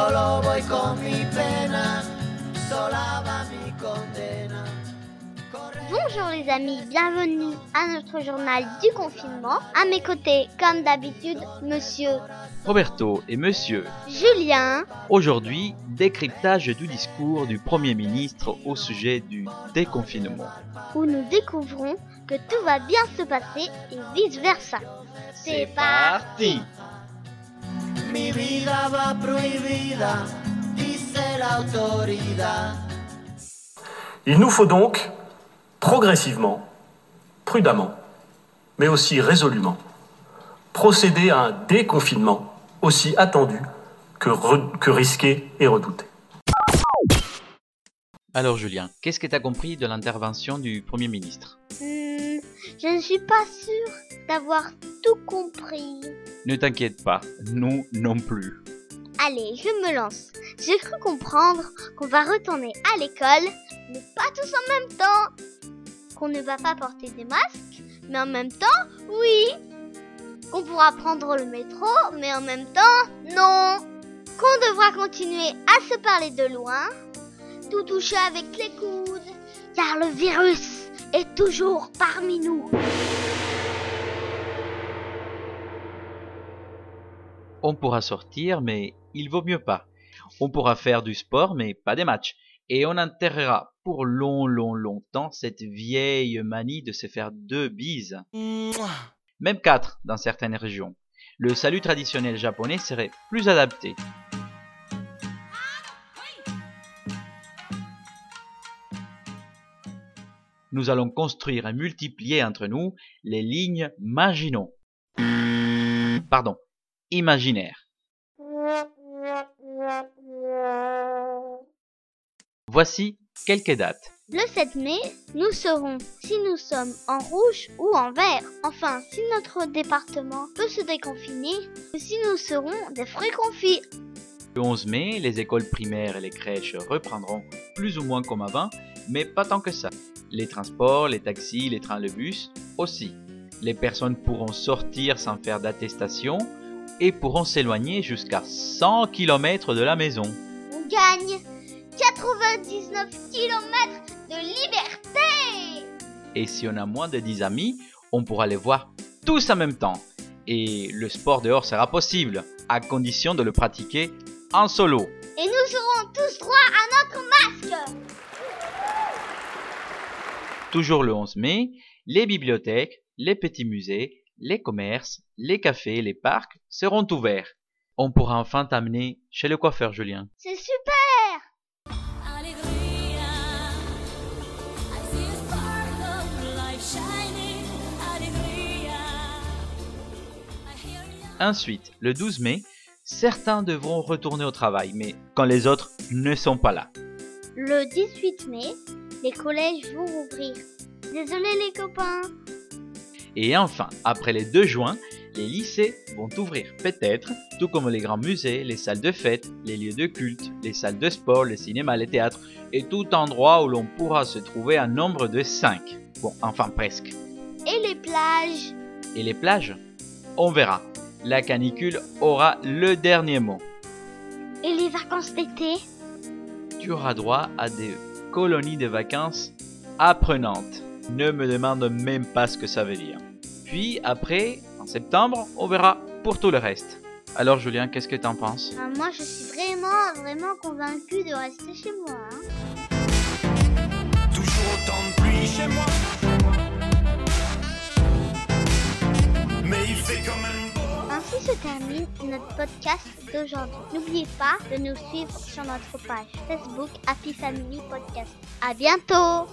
solo voy con mi pena, sola va mi condena. Bonjour les amis, bienvenue à notre journal du confinement. À mes côtés, comme d'habitude, monsieur Roberto et Monsieur. Julien. Aujourd'hui, décryptage du discours du Premier ministre au sujet du déconfinement. Où nous découvrons que tout va bien se passer et vice-versa. C'est parti Mi vida va prohibida, dice la autoridad. Il nous faut donc, progressivement, prudemment, mais aussi résolument, procéder à un déconfinement aussi attendu que, re- que risqué et redouté. Alors Julien, qu'est-ce que tu as compris de l'intervention du Premier ministre? Je ne suis pas sûre d'avoir tout compris. Ne t'inquiète pas, nous non plus. Allez, je me lance. J'ai cru comprendre qu'on va retourner à l'école, mais pas tous en même temps. Qu'on ne va pas porter des masques, mais en même temps, oui. Qu'on pourra prendre le métro, mais en même temps, non. Qu'on devra continuer à se parler de loin, tout toucher avec les coudes, car le virus est toujours parmi nous. On pourra sortir, mais il vaut mieux pas. On pourra faire du sport, mais pas des matchs. Et on enterrera pour long, long, longtemps cette vieille manie de se faire deux bises. Même quatre dans certaines régions. Le salut traditionnel japonais serait plus adapté. Nous allons construire et multiplier entre nous les lignes Maginot. Pardon, imaginaires. Voici quelques dates. Le 7 mai, nous saurons si nous sommes en rouge ou en vert. Enfin, si notre département peut se déconfiner ou si nous serons des fruits confits. Le 11 mai, les écoles primaires et les crèches reprendront plus ou moins comme avant, mais pas tant que ça. Les transports, les taxis, les trains, le bus aussi. Les personnes pourront sortir sans faire d'attestation et pourront s'éloigner jusqu'à 100 km de la maison. On gagne 99 km de liberté Et si on a moins de 10 amis, on pourra les voir tous en même temps. Et le sport dehors sera possible, à condition de le pratiquer en solo. Et nous aurons tous droit à notre masque Toujours le 11 mai, les bibliothèques, les petits musées, les commerces, les cafés, les parcs seront ouverts. On pourra enfin t'amener chez le coiffeur Julien. C'est super. Ensuite, le 12 mai, certains devront retourner au travail, mais quand les autres ne sont pas là. Le 18 mai, les collèges vont ouvrir. Désolé les copains Et enfin, après les 2 juin, les lycées vont ouvrir peut-être, tout comme les grands musées, les salles de fête, les lieux de culte, les salles de sport, le cinéma, les théâtres et tout endroit où l'on pourra se trouver un nombre de 5. Bon, enfin presque. Et les plages Et les plages? On verra. La canicule aura le dernier mot. Et les vacances d'été? Tu auras droit à des colonies de vacances apprenantes. Ne me demande même pas ce que ça veut dire. Puis après, en septembre, on verra pour tout le reste. Alors Julien, qu'est-ce que t'en penses? Ah, Moi je suis vraiment, vraiment convaincue de rester chez moi. hein. Notre podcast d'aujourd'hui. N'oubliez pas de nous suivre sur notre page Facebook Happy Family Podcast. À bientôt